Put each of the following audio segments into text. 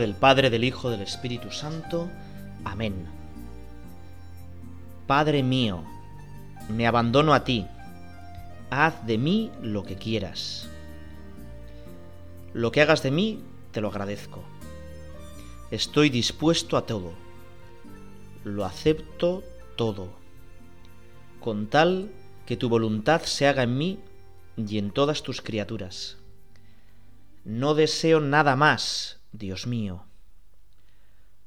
Del Padre, del Hijo, del Espíritu Santo. Amén. Padre mío, me abandono a ti. Haz de mí lo que quieras. Lo que hagas de mí, te lo agradezco. Estoy dispuesto a todo. Lo acepto todo. Con tal que tu voluntad se haga en mí y en todas tus criaturas. No deseo nada más Dios mío.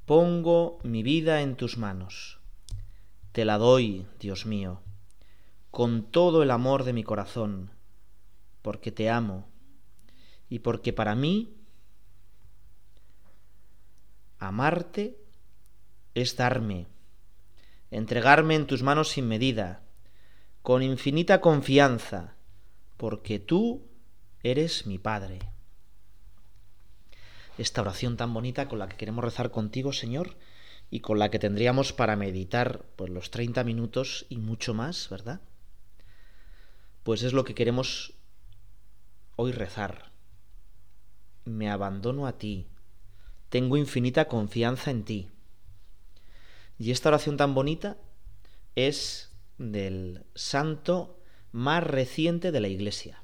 Pongo mi vida en tus manos. Te la doy, Dios mío, con todo el amor de mi corazón, porque te amo y porque para mí amarte es darme, entregarme en tus manos sin medida, con infinita confianza, porque tú eres mi Padre esta oración tan bonita con la que queremos rezar contigo, Señor, y con la que tendríamos para meditar pues, los 30 minutos y mucho más, ¿verdad? Pues es lo que queremos hoy rezar. Me abandono a ti, tengo infinita confianza en ti. Y esta oración tan bonita es del santo más reciente de la Iglesia,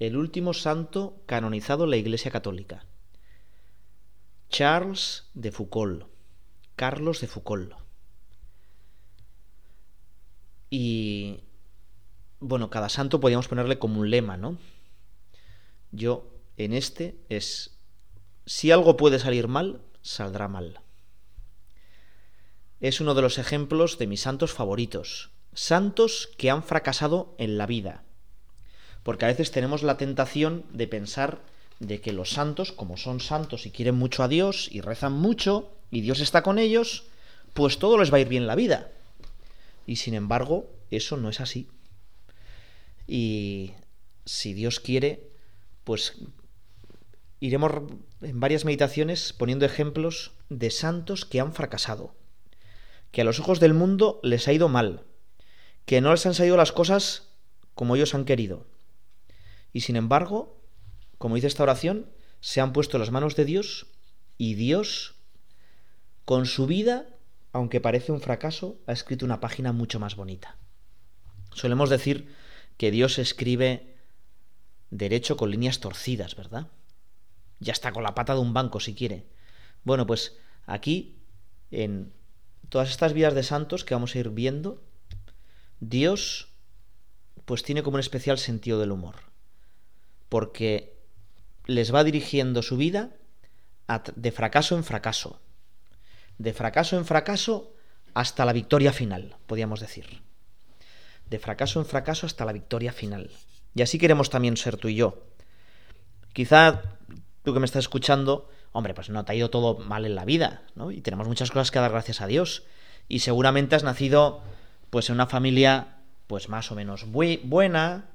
el último santo canonizado en la Iglesia Católica. Charles de Foucault, Carlos de Foucault. Y bueno, cada santo podríamos ponerle como un lema, ¿no? Yo en este es, si algo puede salir mal, saldrá mal. Es uno de los ejemplos de mis santos favoritos, santos que han fracasado en la vida. Porque a veces tenemos la tentación de pensar de que los santos, como son santos y quieren mucho a Dios y rezan mucho y Dios está con ellos, pues todo les va a ir bien la vida. Y sin embargo, eso no es así. Y si Dios quiere, pues iremos en varias meditaciones poniendo ejemplos de santos que han fracasado, que a los ojos del mundo les ha ido mal, que no les han salido las cosas como ellos han querido. Y sin embargo, como dice esta oración, se han puesto las manos de Dios y Dios, con su vida, aunque parece un fracaso, ha escrito una página mucho más bonita. Solemos decir que Dios escribe derecho con líneas torcidas, ¿verdad? Ya está con la pata de un banco si quiere. Bueno, pues aquí, en todas estas vidas de santos que vamos a ir viendo, Dios pues tiene como un especial sentido del humor. Porque les va dirigiendo su vida de fracaso en fracaso, de fracaso en fracaso hasta la victoria final, podríamos decir. De fracaso en fracaso hasta la victoria final. Y así queremos también ser tú y yo. Quizá tú que me estás escuchando, hombre, pues no te ha ido todo mal en la vida, ¿no? Y tenemos muchas cosas que dar gracias a Dios. Y seguramente has nacido, pues, en una familia, pues, más o menos buena,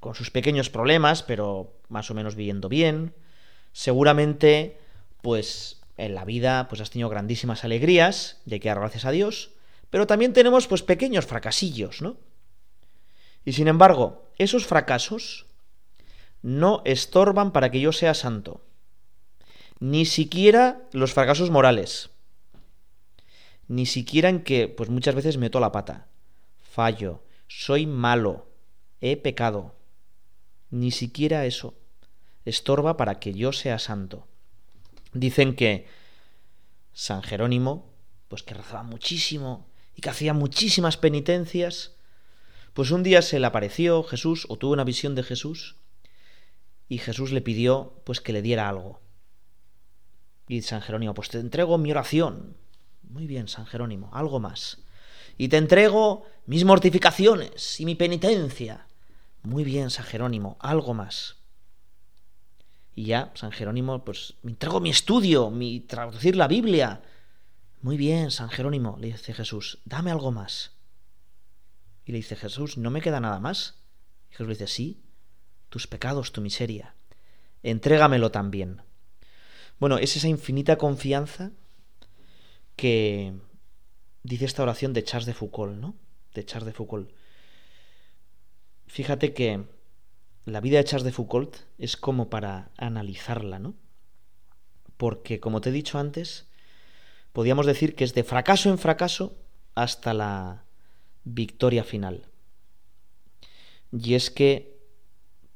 con sus pequeños problemas, pero más o menos viviendo bien. Seguramente, pues en la vida pues has tenido grandísimas alegrías, de que dar gracias a Dios, pero también tenemos pues pequeños fracasillos, ¿no? Y sin embargo, esos fracasos no estorban para que yo sea santo. Ni siquiera los fracasos morales. Ni siquiera en que pues muchas veces meto la pata. Fallo, soy malo, he pecado. Ni siquiera eso estorba para que yo sea santo. Dicen que San Jerónimo, pues que rezaba muchísimo y que hacía muchísimas penitencias, pues un día se le apareció Jesús o tuvo una visión de Jesús y Jesús le pidió pues que le diera algo. Y San Jerónimo, pues te entrego mi oración. Muy bien, San Jerónimo, algo más. Y te entrego mis mortificaciones y mi penitencia. Muy bien, San Jerónimo, algo más. Y ya, San Jerónimo, pues me entrego mi estudio, mi traducir la Biblia. Muy bien, San Jerónimo, le dice Jesús, dame algo más. Y le dice Jesús, ¿no me queda nada más? Y Jesús le dice, sí, tus pecados, tu miseria. Entrégamelo también. Bueno, es esa infinita confianza que dice esta oración de Charles de Foucault, ¿no? De Charles de Foucault. Fíjate que la vida de Charles de Foucault es como para analizarla, ¿no? porque, como te he dicho antes, podríamos decir que es de fracaso en fracaso hasta la victoria final. Y es que,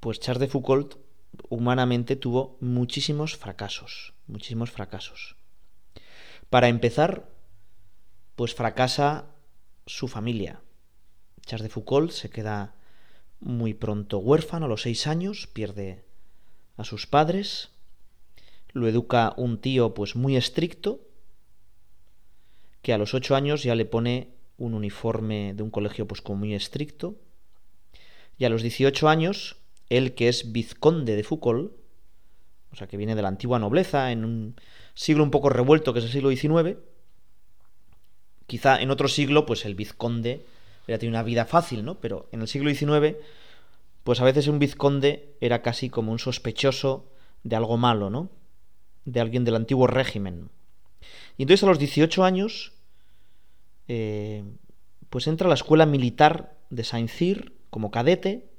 pues Charles de Foucault humanamente tuvo muchísimos fracasos, muchísimos fracasos. Para empezar, pues fracasa su familia. Charles de Foucault se queda muy pronto huérfano a los seis años, pierde a sus padres, lo educa un tío pues muy estricto, que a los ocho años ya le pone un uniforme de un colegio pues como muy estricto, y a los 18 años, él que es vizconde de Foucault, o sea que viene de la antigua nobleza, en un siglo un poco revuelto que es el siglo XIX, quizá en otro siglo pues el vizconde hubiera tenido una vida fácil, ¿no? Pero en el siglo XIX pues a veces un vizconde era casi como un sospechoso de algo malo, ¿no? De alguien del antiguo régimen. Y entonces a los 18 años, eh, pues entra a la escuela militar de Saint-Cyr como cadete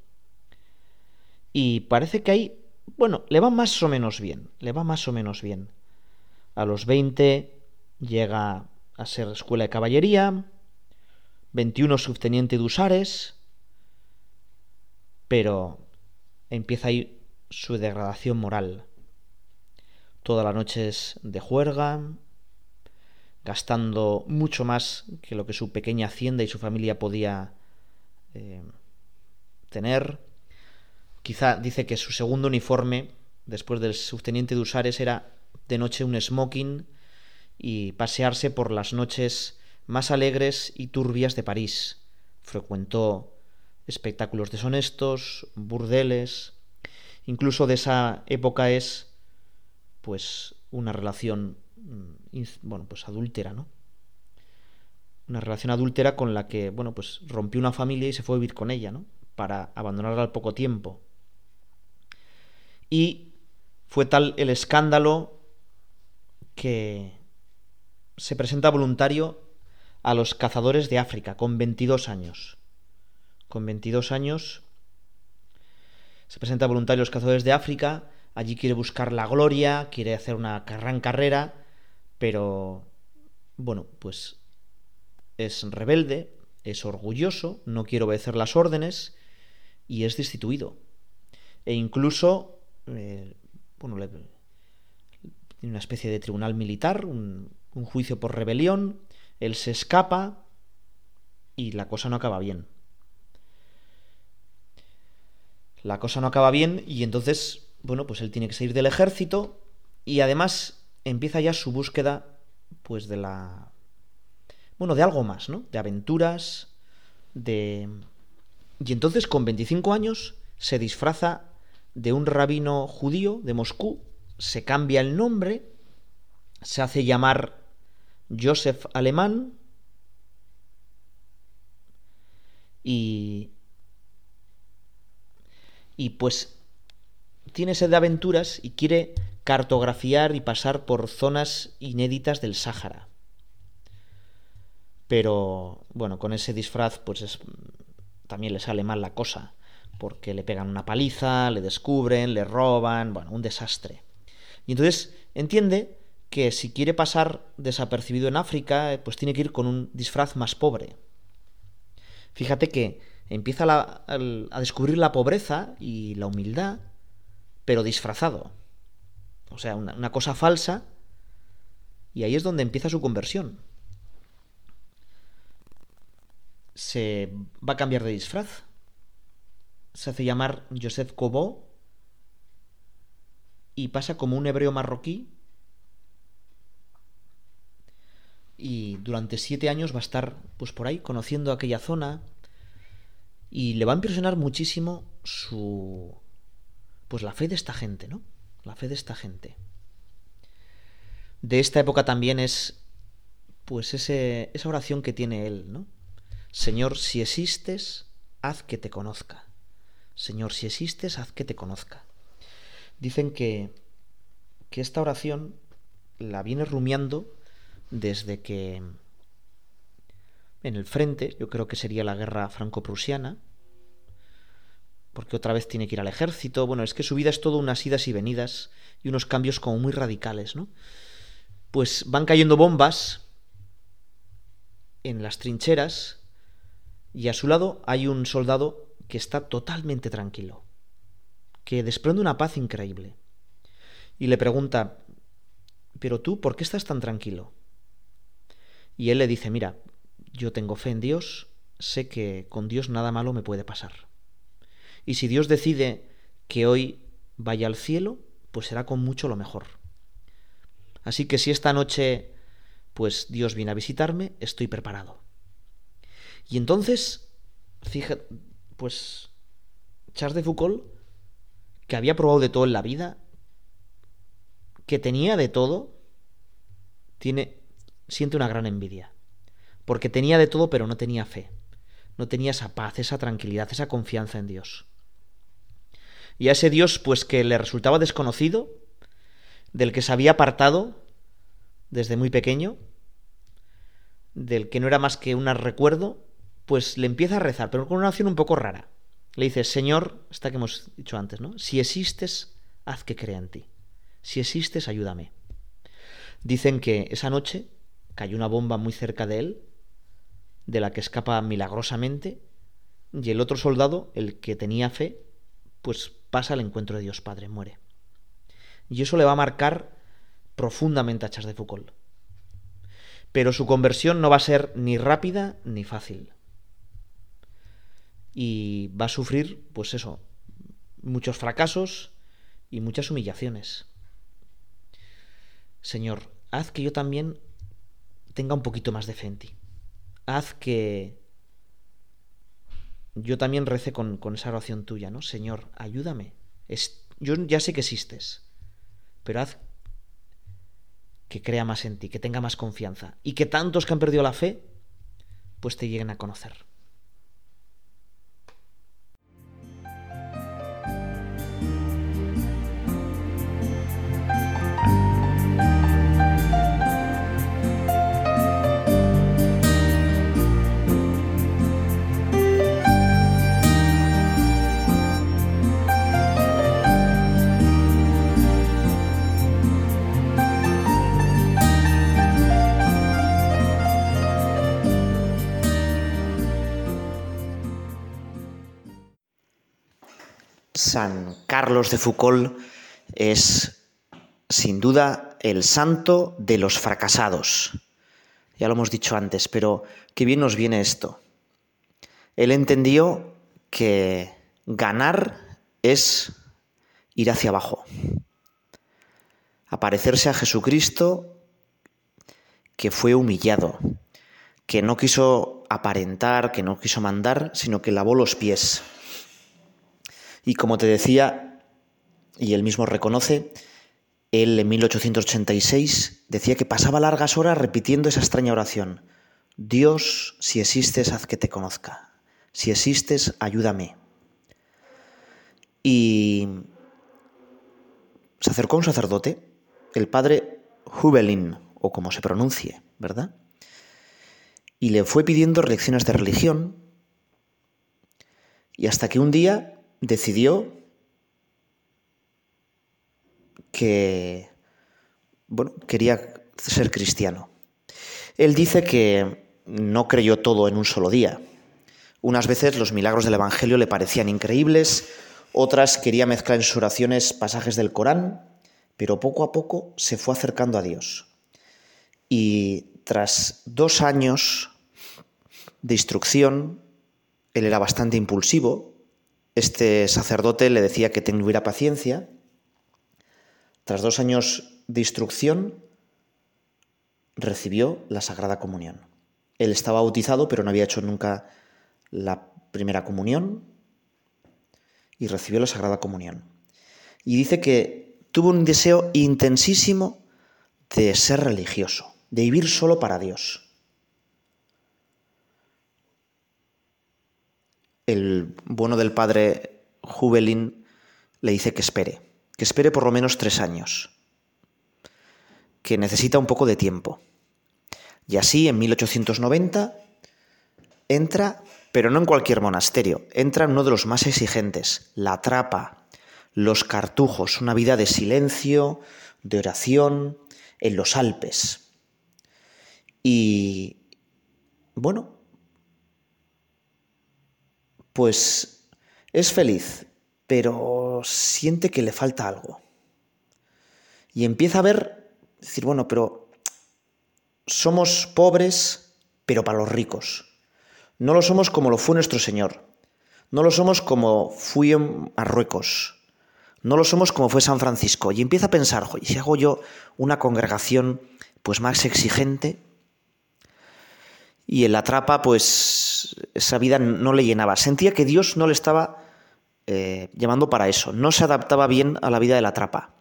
y parece que ahí, bueno, le va más o menos bien, le va más o menos bien. A los 20 llega a ser escuela de caballería, 21 subteniente de usares, pero empieza ahí su degradación moral. Toda la noche es de juerga, gastando mucho más que lo que su pequeña hacienda y su familia podía eh, tener. Quizá dice que su segundo uniforme, después del subteniente de Usares, era de noche un smoking y pasearse por las noches más alegres y turbias de París. Frecuentó espectáculos deshonestos, burdeles. Incluso de esa época es pues una relación mm, bueno, pues adúltera, ¿no? Una relación adúltera con la que, bueno, pues rompió una familia y se fue a vivir con ella, ¿no? Para abandonarla al poco tiempo. Y fue tal el escándalo que se presenta voluntario a los cazadores de África con 22 años con 22 años. Se presenta voluntario a los cazadores de África. Allí quiere buscar la gloria, quiere hacer una gran carrera, pero bueno, pues es rebelde, es orgulloso, no quiere obedecer las órdenes y es destituido. E incluso, eh, bueno, tiene una especie de tribunal militar, un juicio por rebelión, él se escapa y la cosa no acaba bien. la cosa no acaba bien y entonces, bueno, pues él tiene que salir del ejército y además empieza ya su búsqueda, pues de la... Bueno, de algo más, ¿no? De aventuras, de... Y entonces con 25 años se disfraza de un rabino judío de Moscú, se cambia el nombre, se hace llamar Joseph Alemán y, y pues tiene sed de aventuras y quiere cartografiar y pasar por zonas inéditas del Sáhara. Pero bueno, con ese disfraz pues también le sale mal la cosa, porque le pegan una paliza, le descubren, le roban, bueno, un desastre. Y entonces entiende que si quiere pasar desapercibido en África, pues tiene que ir con un disfraz más pobre. Fíjate que empieza a descubrir la pobreza y la humildad, pero disfrazado. O sea, una, una cosa falsa, y ahí es donde empieza su conversión. Se va a cambiar de disfraz. Se hace llamar Joseph Cobo y pasa como un hebreo marroquí y durante siete años va a estar pues por ahí conociendo aquella zona y le va a impresionar muchísimo su. Pues la fe de esta gente, ¿no? La fe de esta gente. De esta época también es. Pues ese, esa oración que tiene él, ¿no? Señor, si existes, haz que te conozca. Señor, si existes, haz que te conozca. Dicen que, que esta oración la viene rumiando desde que en el frente, yo creo que sería la guerra franco-prusiana, porque otra vez tiene que ir al ejército. Bueno, es que su vida es todo unas idas y venidas y unos cambios como muy radicales, ¿no? Pues van cayendo bombas en las trincheras y a su lado hay un soldado que está totalmente tranquilo, que desprende una paz increíble. Y le pregunta, pero tú, ¿por qué estás tan tranquilo? Y él le dice, mira, yo tengo fe en Dios, sé que con Dios nada malo me puede pasar. Y si Dios decide que hoy vaya al cielo, pues será con mucho lo mejor. Así que si esta noche, pues Dios viene a visitarme, estoy preparado. Y entonces, fíjate, pues Charles de Foucault, que había probado de todo en la vida, que tenía de todo, tiene, siente una gran envidia. Porque tenía de todo, pero no tenía fe. No tenía esa paz, esa tranquilidad, esa confianza en Dios. Y a ese Dios, pues que le resultaba desconocido, del que se había apartado desde muy pequeño, del que no era más que un recuerdo, pues le empieza a rezar, pero con una acción un poco rara. Le dice, Señor, esta que hemos dicho antes, ¿no? Si existes, haz que crea en ti. Si existes, ayúdame. Dicen que esa noche cayó una bomba muy cerca de él, de la que escapa milagrosamente, y el otro soldado, el que tenía fe, pues pasa al encuentro de Dios Padre, muere. Y eso le va a marcar profundamente a Charles de Foucault. Pero su conversión no va a ser ni rápida ni fácil y va a sufrir, pues eso, muchos fracasos y muchas humillaciones. Señor, haz que yo también tenga un poquito más de fe en ti. Haz que yo también rece con, esa oración tuya, ¿no? Señor, ayúdame. Es, yo ya sé que existes, pero haz que crea más en ti, que tenga más confianza y que tantos que han perdido la fe, pues te lleguen a conocer. San Carlos de Foucault es sin duda el santo de los fracasados. Ya lo hemos dicho antes, pero qué bien nos viene esto. Él entendió que ganar es ir hacia abajo, aparecerse a Jesucristo que fue humillado, que no quiso aparentar, que no quiso mandar, sino que lavó los pies. Y como te decía, y él mismo reconoce, él en 1886 decía que pasaba largas horas repitiendo esa extraña oración. Dios, si existes, haz que te conozca. Si existes, ayúdame. Y se acercó un sacerdote, el padre Hubelin, o como se pronuncie, ¿verdad? Y le fue pidiendo lecciones de religión, y hasta que un día decidió que bueno, quería ser cristiano. Él dice que no creyó todo en un solo día. Unas veces los milagros del Evangelio le parecían increíbles, otras quería mezclar en sus oraciones pasajes del Corán, pero poco a poco se fue acercando a Dios. Y tras dos años de instrucción, él era bastante impulsivo, este sacerdote le decía que tuviera paciencia. Tras dos años de instrucción, recibió la Sagrada Comunión. Él estaba bautizado, pero no había hecho nunca la primera comunión y recibió la Sagrada Comunión. Y dice que tuvo un deseo intensísimo de ser religioso, de vivir solo para Dios. El bueno del padre Jubelin le dice que espere, que espere por lo menos tres años, que necesita un poco de tiempo. Y así, en 1890, entra pero no en cualquier monasterio. Entra en uno de los más exigentes, la trapa, los cartujos, una vida de silencio, de oración, en los Alpes. Y bueno, pues es feliz, pero siente que le falta algo. Y empieza a ver, decir, bueno, pero somos pobres, pero para los ricos. No lo somos como lo fue nuestro Señor. No lo somos como fui en Marruecos. No lo somos como fue San Francisco. Y empieza a pensar, ¿y si hago yo una congregación pues más exigente? Y en la trapa, esa vida no le llenaba. Sentía que Dios no le estaba eh, llamando para eso. No se adaptaba bien a la vida de la trapa.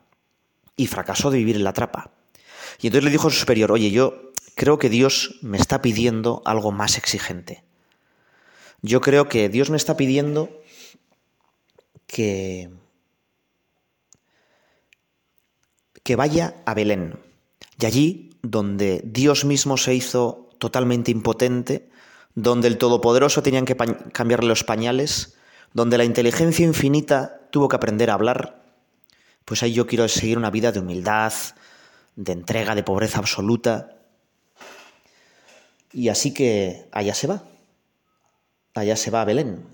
Y fracasó de vivir en la trapa. Y entonces le dijo a su superior, oye, yo creo que Dios me está pidiendo algo más exigente. Yo creo que Dios me está pidiendo que, que vaya a Belén. Y allí, donde Dios mismo se hizo totalmente impotente, donde el Todopoderoso tenía que cambiarle los pañales, donde la inteligencia infinita tuvo que aprender a hablar, pues ahí yo quiero seguir una vida de humildad, de entrega, de pobreza absoluta. Y así que allá se va, allá se va a Belén.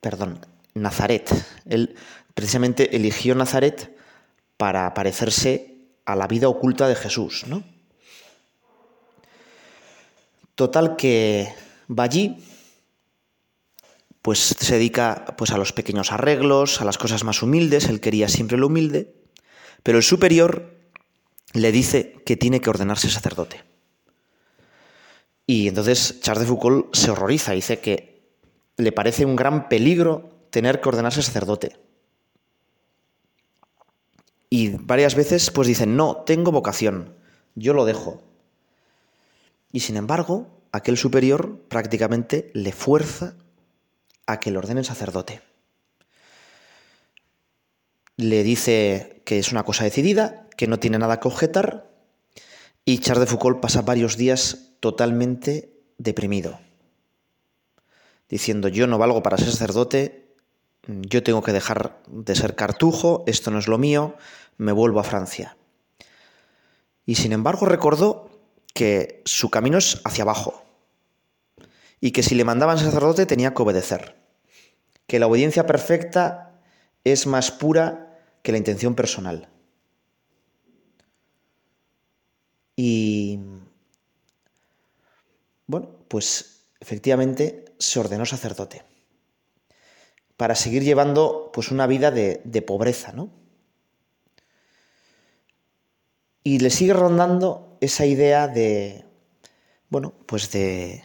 Perdón, Nazaret. Él precisamente eligió Nazaret para parecerse a la vida oculta de Jesús, ¿no? Total que va allí, pues se dedica pues a los pequeños arreglos, a las cosas más humildes, él quería siempre lo humilde, pero el superior le dice que tiene que ordenarse sacerdote. Y entonces Charles de Foucault se horroriza, dice que le parece un gran peligro tener que ordenarse sacerdote. Y varias veces pues dicen, no, tengo vocación, yo lo dejo. Y sin embargo, aquel superior prácticamente le fuerza a que le ordenen sacerdote. Le dice que es una cosa decidida, que no tiene nada que objetar, y Charles de Foucault pasa varios días totalmente deprimido, diciendo yo no valgo para ser sacerdote, yo tengo que dejar de ser cartujo, esto no es lo mío, me vuelvo a Francia. Y sin embargo recordó que su camino es hacia abajo y que si le mandaban sacerdote tenía que obedecer, que la obediencia perfecta es más pura que la intención personal. Y bueno, pues efectivamente se ordenó sacerdote para seguir llevando pues una vida de, pobreza, ¿no? Y le sigue rondando esa idea de, bueno, pues de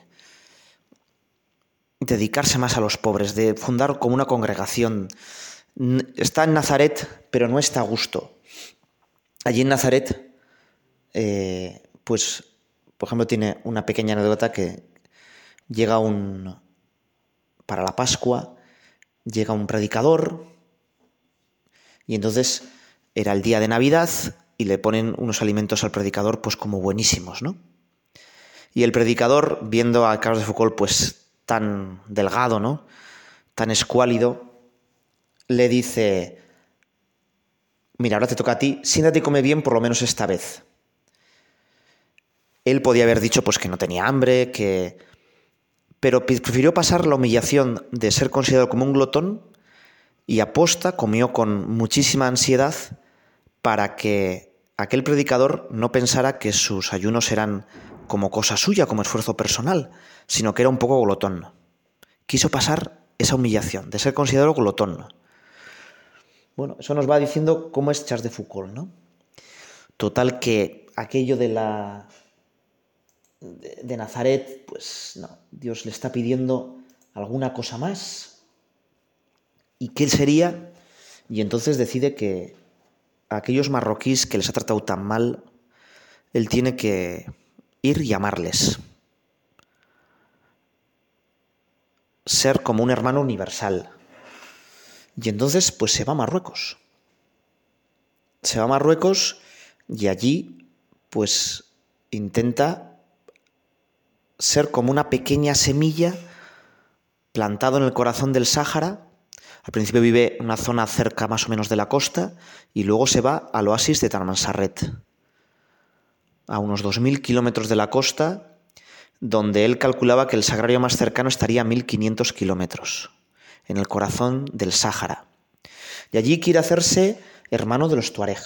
dedicarse más a los pobres, de fundar como una congregación. Está en Nazaret, pero no está a gusto. Allí en Nazaret, eh, pues, por ejemplo, tiene una pequeña anécdota que llega un, para la Pascua, llega un predicador y entonces era el día de Navidad y le ponen unos alimentos al predicador pues como buenísimos, ¿no? Y el predicador, viendo a Carlos de Foucault pues tan delgado, ¿no? Tan escuálido, le dice, mira, ahora te toca a ti, siéntate y come bien por lo menos esta vez. Él podía haber dicho pues que no tenía hambre, que pero prefirió pasar la humillación de ser considerado como un glotón y aposta comió con muchísima ansiedad para que aquel predicador no pensara que sus ayunos eran como cosa suya, como esfuerzo personal, sino que era un poco glotón. Quiso pasar esa humillación de ser considerado glotón. Bueno, eso nos va diciendo cómo es Charles de Foucault, ¿no? Total que aquello de la de, Nazaret, pues no, Dios le está pidiendo alguna cosa más. ¿Y qué sería? Y entonces decide que a aquellos marroquíes que les ha tratado tan mal, él tiene que ir y amarles. Ser como un hermano universal. Y entonces, pues se va a Marruecos. Se va a Marruecos y allí pues intenta ser como una pequeña semilla plantado en el corazón del Sáhara. Al principio vive en una zona cerca más o menos de la costa y luego se va al oasis de Tarmansarret, a unos 2.000 kilómetros de la costa, donde él calculaba que el sagrario más cercano estaría a 1.500 kilómetros, en el corazón del Sáhara. Y allí quiere hacerse hermano de los Tuareg.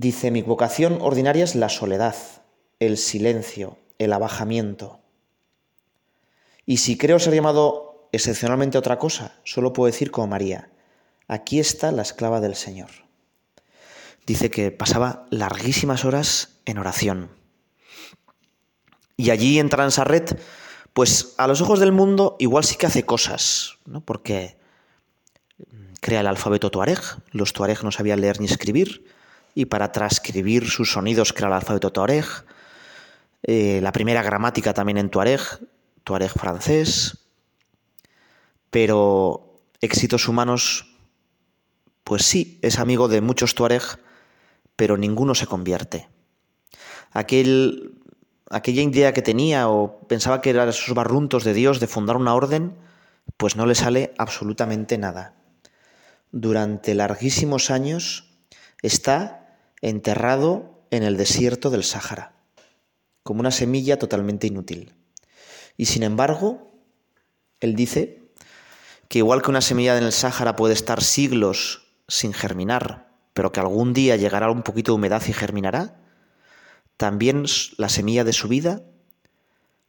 Dice, mi vocación ordinaria es la soledad, el silencio, el abajamiento. Y si creo ser llamado excepcionalmente a otra cosa, solo puedo decir como María, aquí está la esclava del Señor. Dice que pasaba larguísimas horas en oración. Y allí en Transarret, pues a los ojos del mundo igual sí que hace cosas, ¿no? Porque crea el alfabeto tuareg, los tuareg no sabían leer ni escribir, y para transcribir sus sonidos crea el alfabeto tuareg, eh, la primera gramática también en tuareg, tuareg francés, pero éxitos humanos, pues sí, es amigo de muchos tuareg, pero ninguno se convierte. Aquel, aquella idea que tenía o pensaba que eran esos barruntos de Dios de fundar una orden, pues no le sale absolutamente nada. Durante larguísimos años está enterrado en el desierto del Sáhara, como una semilla totalmente inútil. Y sin embargo, él dice que igual que una semilla en el Sáhara puede estar siglos sin germinar, pero que algún día llegará un poquito de humedad y germinará, también la semilla de su vida,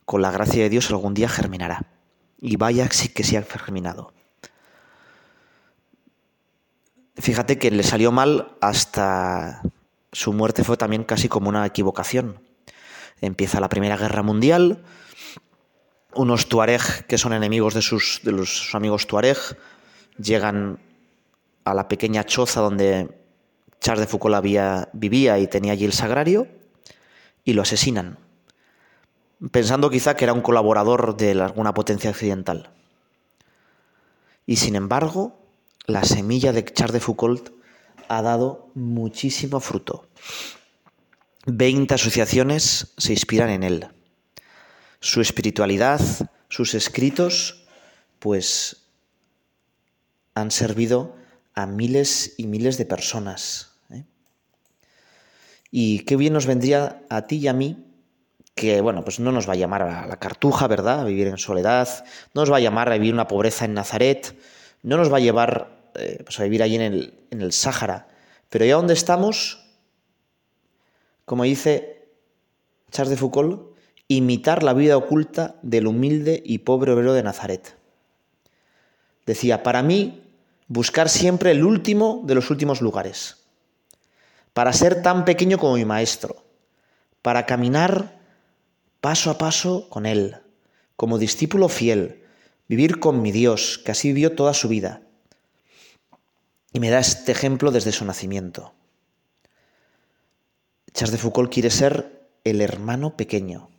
con la gracia de Dios, algún día germinará. Y vaya sí que se ha germinado. Fíjate que le salió mal hasta su muerte fue también casi como una equivocación. Empieza la Primera Guerra Mundial, unos tuareg que son enemigos de sus, de los, amigos tuareg llegan a la pequeña choza donde Charles de Foucault vivía y tenía allí el sagrario y lo asesinan, pensando quizá que era un colaborador de alguna potencia occidental. Y sin embargo, la semilla de Charles de Foucault ha dado muchísimo fruto. Veinte asociaciones se inspiran en él. Su espiritualidad, sus escritos, pues han servido a miles y miles de personas. ¿eh? Y qué bien nos vendría a ti y a mí que, bueno, pues no nos va a llamar a la cartuja, ¿verdad? A vivir en soledad, no nos va a llamar a vivir una pobreza en Nazaret, no nos va a llevar eh, pues a vivir allí en el, en el Sáhara. Pero ya donde estamos, como dice Charles de Foucault, imitar la vida oculta del humilde y pobre obrero de Nazaret. Decía, para mí, buscar siempre el último de los últimos lugares, para ser tan pequeño como mi maestro, para caminar paso a paso con él, como discípulo fiel, vivir con mi Dios, que así vivió toda su vida. Y me da este ejemplo desde su nacimiento. Charles de Foucault quiere ser el hermano pequeño.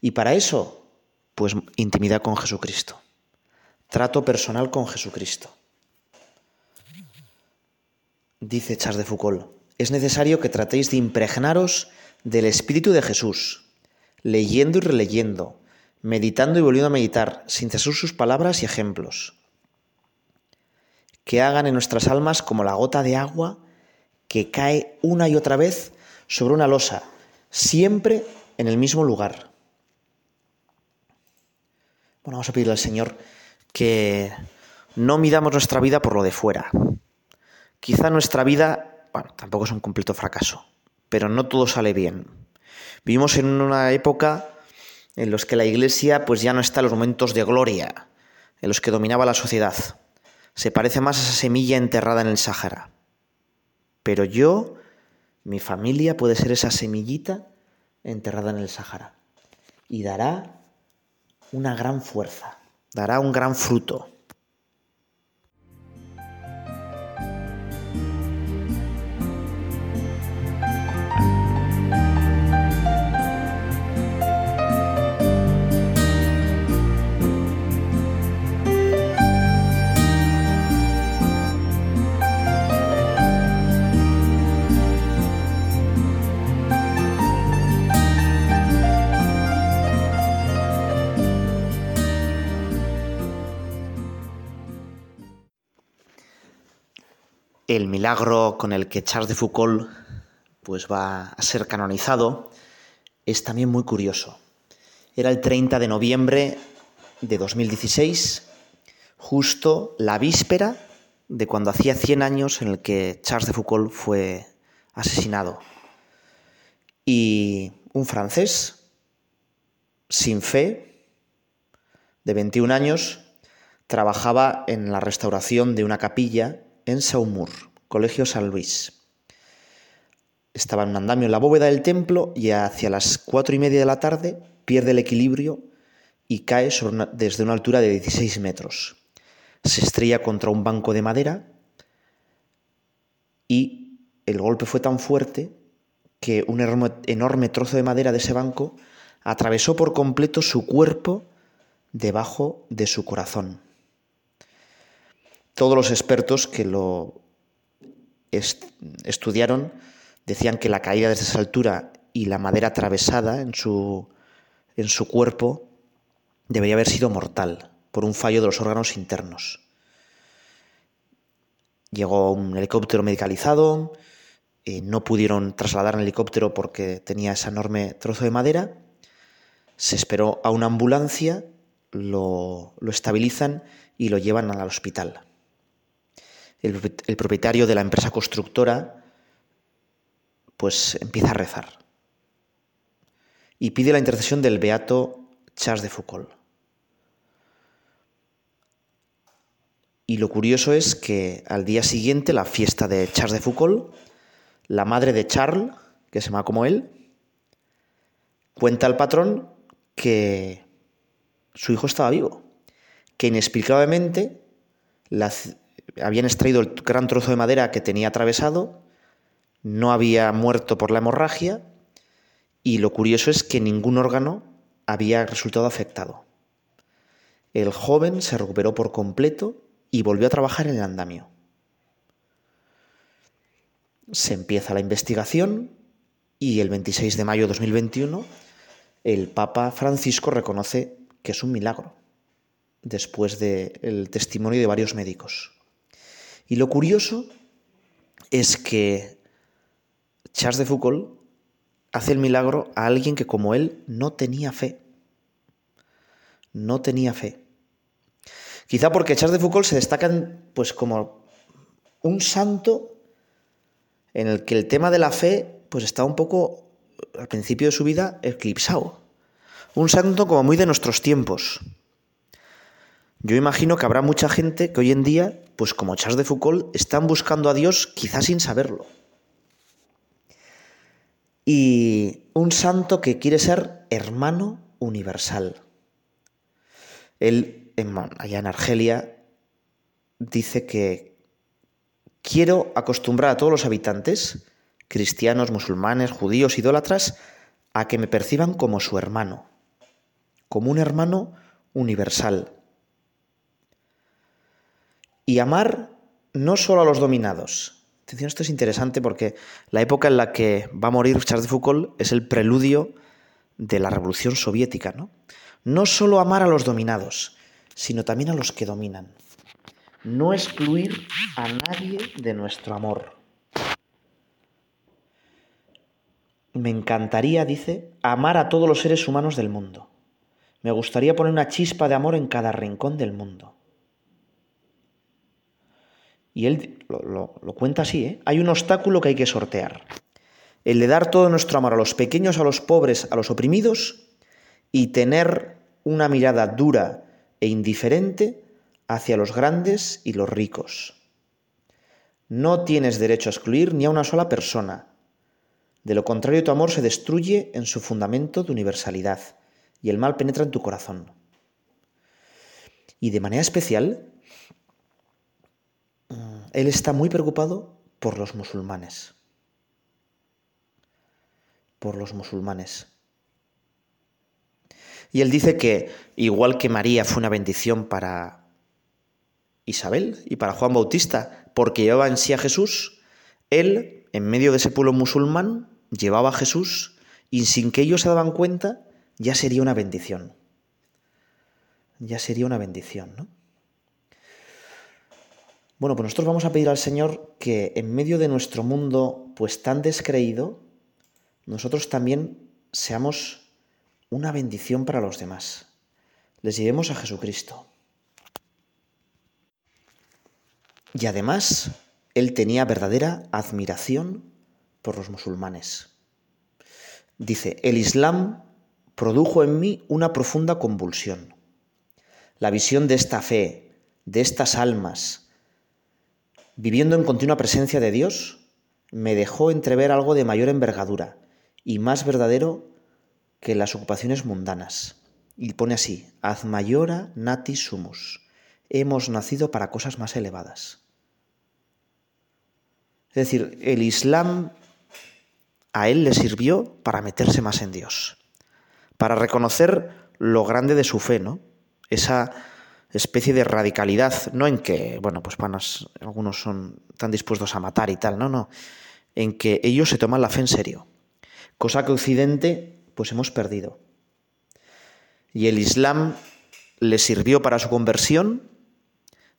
Y para eso, pues intimidad con Jesucristo. Trato personal con Jesucristo. Dice Charles de Foucault, es necesario que tratéis de impregnaros del Espíritu de Jesús, leyendo y releyendo, meditando y volviendo a meditar, sin cesar sus palabras y ejemplos que hagan en nuestras almas como la gota de agua que cae una y otra vez sobre una losa, siempre en el mismo lugar. Bueno, vamos a pedirle al Señor que no midamos nuestra vida por lo de fuera. Quizá nuestra vida, bueno, tampoco es un completo fracaso, pero no todo sale bien. Vivimos en una época en los que la Iglesia pues ya no está en los momentos de gloria, en los que dominaba la sociedad se parece más a esa semilla enterrada en el Sáhara. Pero yo, mi familia puede ser esa semillita enterrada en el Sáhara. Y dará una gran fuerza, dará un gran fruto. El milagro con el que Charles de Foucault pues va a ser canonizado es también muy curioso. Era el 30 de noviembre de 2016, justo la víspera de cuando hacía 100 años en el que Charles de Foucault fue asesinado. Y un francés, sin fe, de 21 años, trabajaba en la restauración de una capilla en Saumur, Colegio San Luis. Estaba en un andamio en la bóveda del templo y hacia las cuatro y media de la tarde pierde el equilibrio y cae desde una altura de 16 metros. Se estrella contra un banco de madera y el golpe fue tan fuerte que un enorme trozo de madera de ese banco atravesó por completo su cuerpo debajo de su corazón. Todos los expertos que lo estudiaron decían que la caída desde esa altura y la madera atravesada en su, en su cuerpo debería haber sido mortal por un fallo de los órganos internos. Llegó un helicóptero medicalizado, eh, no pudieron trasladar el helicóptero porque tenía ese enorme trozo de madera, se esperó a una ambulancia, lo, lo estabilizan y lo llevan al hospital. El, propietario de la empresa constructora pues empieza a rezar y pide la intercesión del beato Charles de Foucault. Y lo curioso es que al día siguiente, la fiesta de Charles de Foucault, la madre de Charles, que se llama como él, cuenta al patrón que su hijo estaba vivo, que inexplicablemente habían extraído el gran trozo de madera que tenía atravesado, no había muerto por la hemorragia y lo curioso es que ningún órgano había resultado afectado. El joven se recuperó por completo y volvió a trabajar en el andamio. Se empieza la investigación y el 26 de mayo de 2021 el Papa Francisco reconoce que es un milagro, después del testimonio de varios médicos. Y lo curioso es que Charles de Foucault hace el milagro a alguien que como él no tenía fe. No tenía fe. Quizá porque Charles de Foucault se destaca pues como un santo en el que el tema de la fe pues está un poco al principio de su vida eclipsado. Un santo como muy de nuestros tiempos. Yo imagino que habrá mucha gente que hoy en día, pues como Charles de Foucault, están buscando a Dios quizás sin saberlo. Y un santo que quiere ser hermano universal. Él allá en Argelia, dice que quiero acostumbrar a todos los habitantes, cristianos, musulmanes, judíos, idólatras, a que me perciban como su hermano, como un hermano universal. Y amar no solo a los dominados. Atención, esto es interesante porque la época en la que va a morir Charles de Foucault es el preludio de la revolución soviética, ¿no? No solo amar a los dominados, sino también a los que dominan. No excluir a nadie de nuestro amor. Me encantaría, dice, amar a todos los seres humanos del mundo. Me gustaría poner una chispa de amor en cada rincón del mundo. Y él lo, cuenta así, ¿eh? Hay un obstáculo que hay que sortear. El de dar todo nuestro amor a los pequeños, a los pobres, a los oprimidos y tener una mirada dura e indiferente hacia los grandes y los ricos. No tienes derecho a excluir ni a una sola persona. De lo contrario, tu amor se destruye en su fundamento de universalidad y el mal penetra en tu corazón. Y de manera especial, él está muy preocupado por los musulmanes. Por los musulmanes. Y él dice que, igual que María fue una bendición para Isabel y para Juan Bautista, porque llevaba en sí a Jesús, él, en medio de ese pueblo musulmán, llevaba a Jesús y sin que ellos se daban cuenta, ya sería una bendición. Ya sería una bendición, ¿no? Bueno, pues nosotros vamos a pedir al Señor que en medio de nuestro mundo pues tan descreído, nosotros también seamos una bendición para los demás. Les llevemos a Jesucristo. Y además, él tenía verdadera admiración por los musulmanes. Dice, el Islam produjo en mí una profunda convulsión. La visión de esta fe, de estas almas, viviendo en continua presencia de Dios, me dejó entrever algo de mayor envergadura y más verdadero que las ocupaciones mundanas. Y pone así, ad mayora nati sumus. Hemos nacido para cosas más elevadas. Es decir, el Islam a él le sirvió para meterse más en Dios, para reconocer lo grande de su fe, ¿no? Esa especie de radicalidad, no en que, bueno, pues panas, algunos son tan dispuestos a matar y tal, no, no, en que ellos se toman la fe en serio, cosa que Occidente, pues hemos perdido. Y el Islam le sirvió para su conversión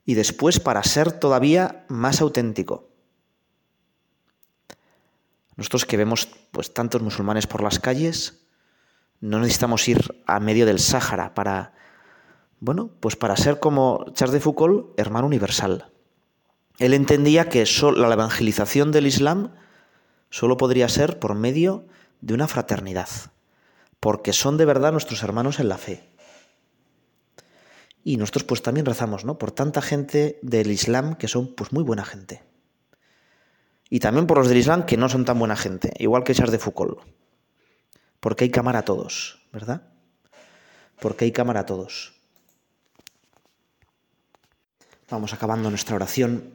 y después para ser todavía más auténtico. Nosotros que vemos pues tantos musulmanes por las calles, no necesitamos ir a medio del Sáhara para bueno, pues para ser como Charles de Foucault, hermano universal. Él entendía que la evangelización del Islam solo podría ser por medio de una fraternidad, porque son de verdad nuestros hermanos en la fe. Y nosotros pues también rezamos, ¿no? Por tanta gente del Islam que son pues muy buena gente. Y también por los del Islam que no son tan buena gente, igual que Charles de Foucault. Porque hay cámara a todos, ¿verdad? Porque hay cámara a todos. Vamos acabando nuestra oración.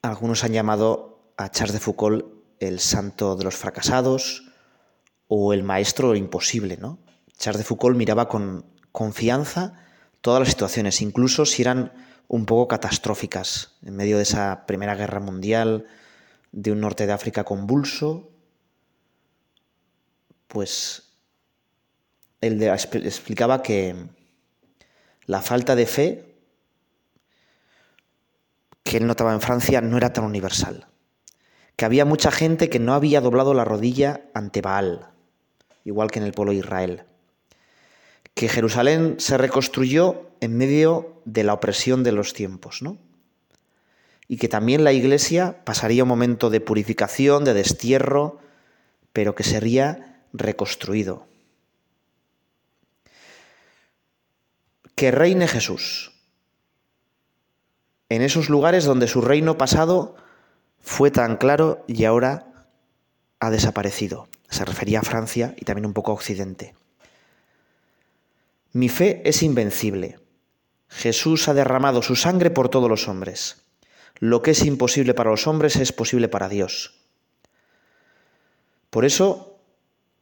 Algunos han llamado a Charles de Foucault el santo de los fracasados o el maestro imposible, ¿no? Charles de Foucault miraba con confianza todas las situaciones, incluso si eran un poco catastróficas, en medio de esa Primera Guerra Mundial, de un norte de África convulso, pues él explicaba que la falta de fe que él notaba en Francia no era tan universal, que había mucha gente que no había doblado la rodilla ante Baal, igual que en el pueblo de Israel, que Jerusalén se reconstruyó en medio de la opresión de los tiempos, ¿no? Y que también la Iglesia pasaría un momento de purificación, de destierro, pero que sería reconstruido. Que reine Jesús en esos lugares donde su reino pasado fue tan claro y ahora ha desaparecido. Se refería a Francia y también un poco a Occidente. Mi fe es invencible. Jesús ha derramado su sangre por todos los hombres. Lo que es imposible para los hombres es posible para Dios. Por eso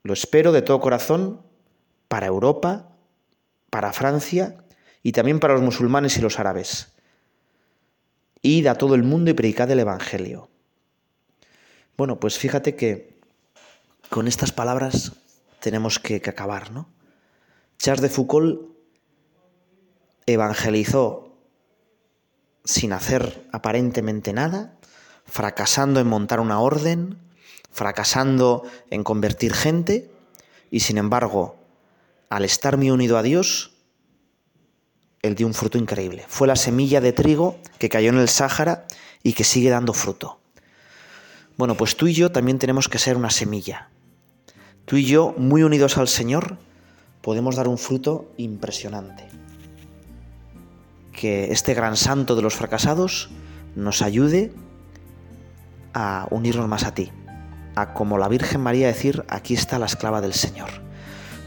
lo espero de todo corazón para Europa, para Francia y también para los musulmanes y los árabes. Id a todo el mundo y predicad el Evangelio. Bueno, pues fíjate que con estas palabras tenemos que, acabar, ¿no? Charles de Foucault evangelizó sin hacer aparentemente nada, fracasando en montar una orden, fracasando en convertir gente, y sin embargo, al estar muy unido a Dios, él dio un fruto increíble. Fue la semilla de trigo que cayó en el Sáhara y que sigue dando fruto. Bueno, pues tú y yo también tenemos que ser una semilla. Tú y yo, muy unidos al Señor, podemos dar un fruto impresionante. Que este gran santo de los fracasados nos ayude a unirnos más a ti, a como la Virgen María decir, aquí está la esclava del Señor.